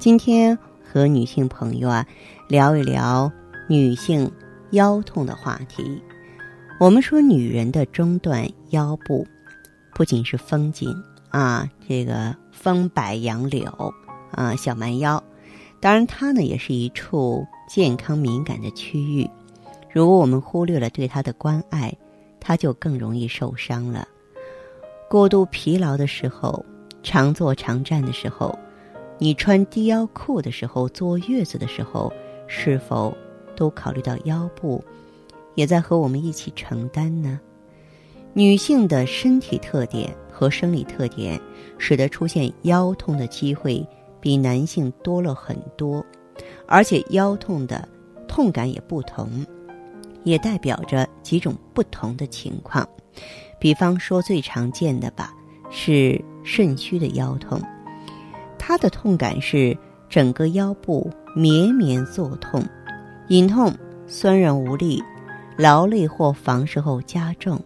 今天和女性朋友啊聊一聊女性腰痛的话题。我们说女人的中段腰部不仅是风景啊，这个风摆杨柳啊，小蛮腰，当然它呢也是一处健康敏感的区域。如果我们忽略了对它的关爱，它就更容易受伤了。过度疲劳的时候，常坐常站的时候。你穿低腰裤的时候，坐月子的时候，是否都考虑到腰部，也在和我们一起承担呢？女性的身体特点和生理特点，使得出现腰痛的机会比男性多了很多，而且腰痛的痛感也不同，也代表着几种不同的情况。比方说最常见的吧，是肾虚的腰痛。它的痛感是整个腰部绵绵作痛，隐痛、酸软无力、劳累或房事后加重。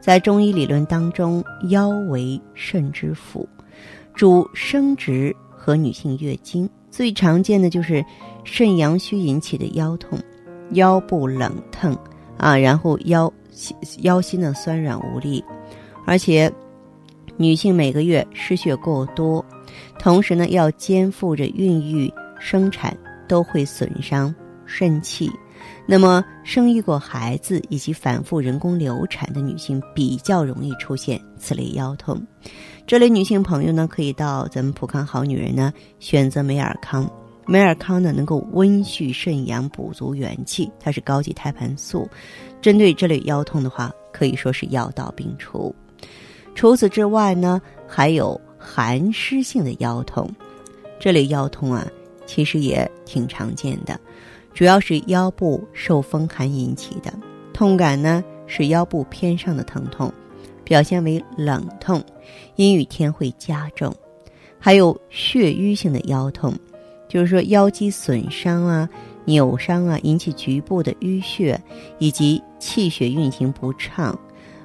在中医理论当中，腰为肾之府，主生殖和女性月经。最常见的就是肾阳虚引起的腰痛，腰部冷疼啊，然后腰腰心的酸软无力，而且女性每个月失血过多。同时呢，要肩负着孕育、生产都会损伤肾气。那么，生育过孩子以及反复人工流产的女性比较容易出现此类腰痛。这类女性朋友呢，可以到咱们普康好女人呢选择美尔康。美尔康呢，能够温煦肾阳、补足元气，它是高级胎盘素。针对这类腰痛的话，可以说是药到病除。除此之外呢，还有。寒湿性的腰痛，这类腰痛啊，其实也挺常见的，主要是腰部受风寒引起的，痛感呢是腰部偏上的疼痛，表现为冷痛，阴雨天会加重。还有血瘀性的腰痛，就是说腰肌损伤啊、扭伤啊，引起局部的淤血以及气血运行不畅，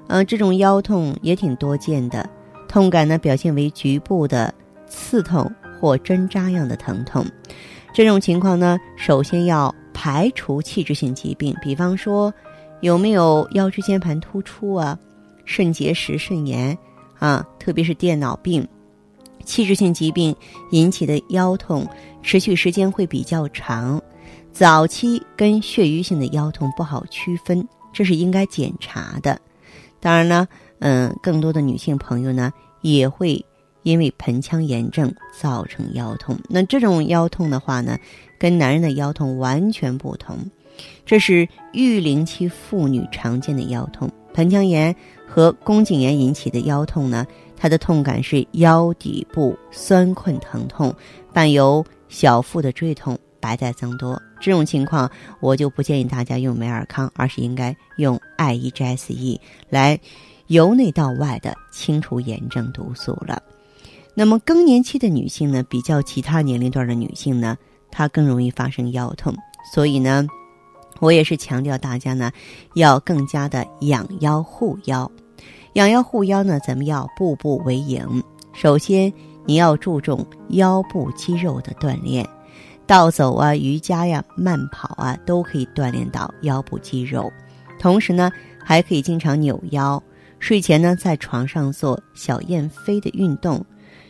嗯，这种腰痛也挺多见的。痛感呢，表现为局部的刺痛或针扎样的疼痛。这种情况呢，首先要排除器质性疾病，比方说有没有腰椎间盘突出啊、肾结石、肾炎啊，特别是电脑病、器质性疾病引起的腰痛，持续时间会比较长。早期跟血瘀性的腰痛不好区分，这是应该检查的。当然呢，嗯，更多的女性朋友呢。也会因为盆腔炎症造成腰痛。那这种腰痛的话呢，跟男人的腰痛完全不同。这是育龄期妇女常见的腰痛。盆腔炎和宫颈炎引起的腰痛呢，它的痛感是腰底部酸困疼痛，伴有小腹的坠痛、白带增多。这种情况，我就不建议大家用美尔康，而是应该用 I E G S E 来。由内到外的清除炎症毒素了。那么更年期的女性呢，比较其他年龄段的女性呢，她更容易发生腰痛。所以呢，我也是强调大家呢，要更加的养腰护腰。养腰护腰呢，咱们要步步为营。首先，你要注重腰部肌肉的锻炼，倒走啊、瑜伽呀、慢跑啊，都可以锻炼到腰部肌肉。同时呢，还可以经常扭腰。睡前呢，在床上做小燕飞的运动，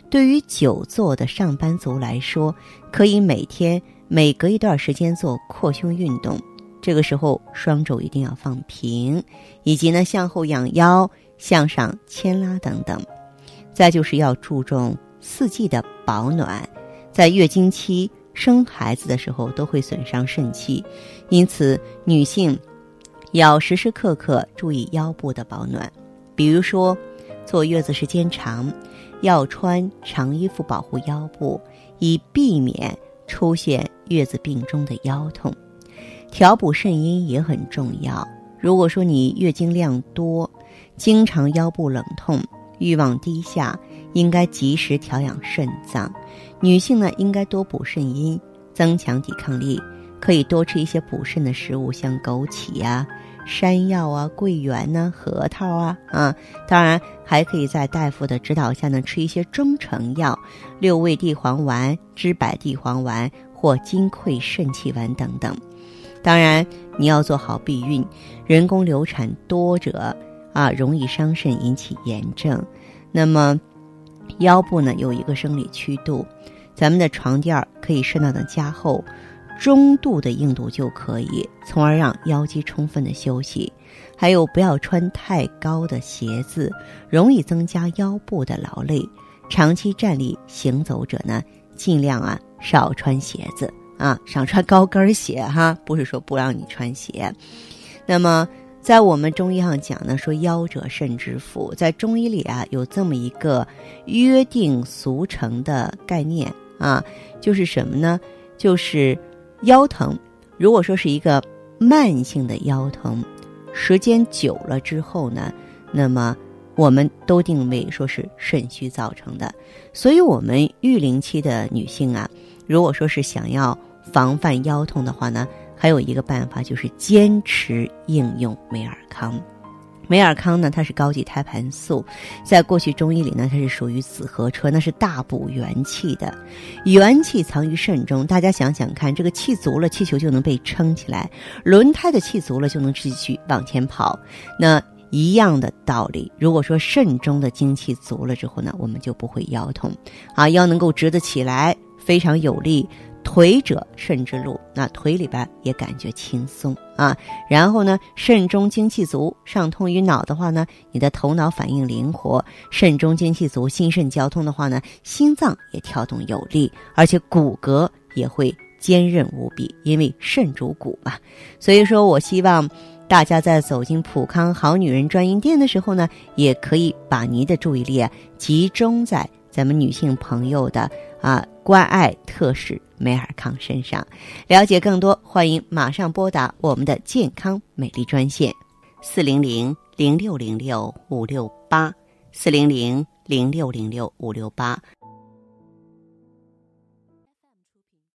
对于久坐的上班族来说，可以每天每隔一段时间做扩胸运动。这个时候，双肘一定要放平，以及呢向后仰腰、向上牵拉等等。再就是要注重四季的保暖，在月经期、生孩子的时候都会损伤肾气，因此女性要时时刻刻注意腰部的保暖。比如说，坐月子时间长，要穿长衣服保护腰部，以避免出现月子病中的腰痛。调补肾阴也很重要。如果说你月经量多，经常腰部冷痛、欲望低下，应该及时调养肾脏。女性呢，应该多补肾阴，增强抵抗力。可以多吃一些补肾的食物，像枸杞呀、山药啊、桂圆呐、核桃啊啊。当然，还可以在大夫的指导下呢，吃一些中成药，六味地黄丸、知柏地黄丸或金匮肾气丸等等。当然，你要做好避孕。人工流产多者啊，容易伤肾，引起炎症。那么，腰部呢有一个生理曲度，咱们的床垫可以适当的加厚。中度的硬度就可以，从而让腰肌充分的休息。还有，不要穿太高的鞋子，容易增加腰部的劳累。长期站立行走者呢，尽量啊少穿鞋子啊，少穿高跟鞋哈。不是说不让你穿鞋。那么，在我们中医上讲呢，说腰者肾之府，在中医里啊有这么一个约定俗成的概念啊，就是什么呢？就是。腰疼，如果说是一个慢性的腰疼，时间久了之后呢，那么我们都定位说是肾虚造成的。所以，我们育龄期的女性啊，如果说是想要防范腰痛的话呢，还有一个办法就是坚持应用美尔康。美尔康呢，它是高级胎盘素，在过去中医里呢，它是属于紫河车，那是大补元气的。元气藏于肾中，大家想想看，这个气足了，气球就能被撑起来；轮胎的气足了，就能继续往前跑。那一样的道理，如果说肾中的精气足了之后呢，我们就不会腰痛，啊，腰能够直得起来，非常有力。腿者肾之路，那腿里边也感觉轻松啊。然后呢，肾中精气足，上通于脑的话呢，你的头脑反应灵活；肾中精气足，心肾交通的话呢，心脏也跳动有力，而且骨骼也会坚韧无比，因为肾主骨嘛。所以说我希望大家在走进普康好女人专营店的时候呢，也可以把您的注意力啊集中在咱们女性朋友的啊关爱特使。梅尔康身上，了解更多，欢迎马上拨打我们的健康美丽专线：四零零零六零六五六八，四零零零六零六五六八。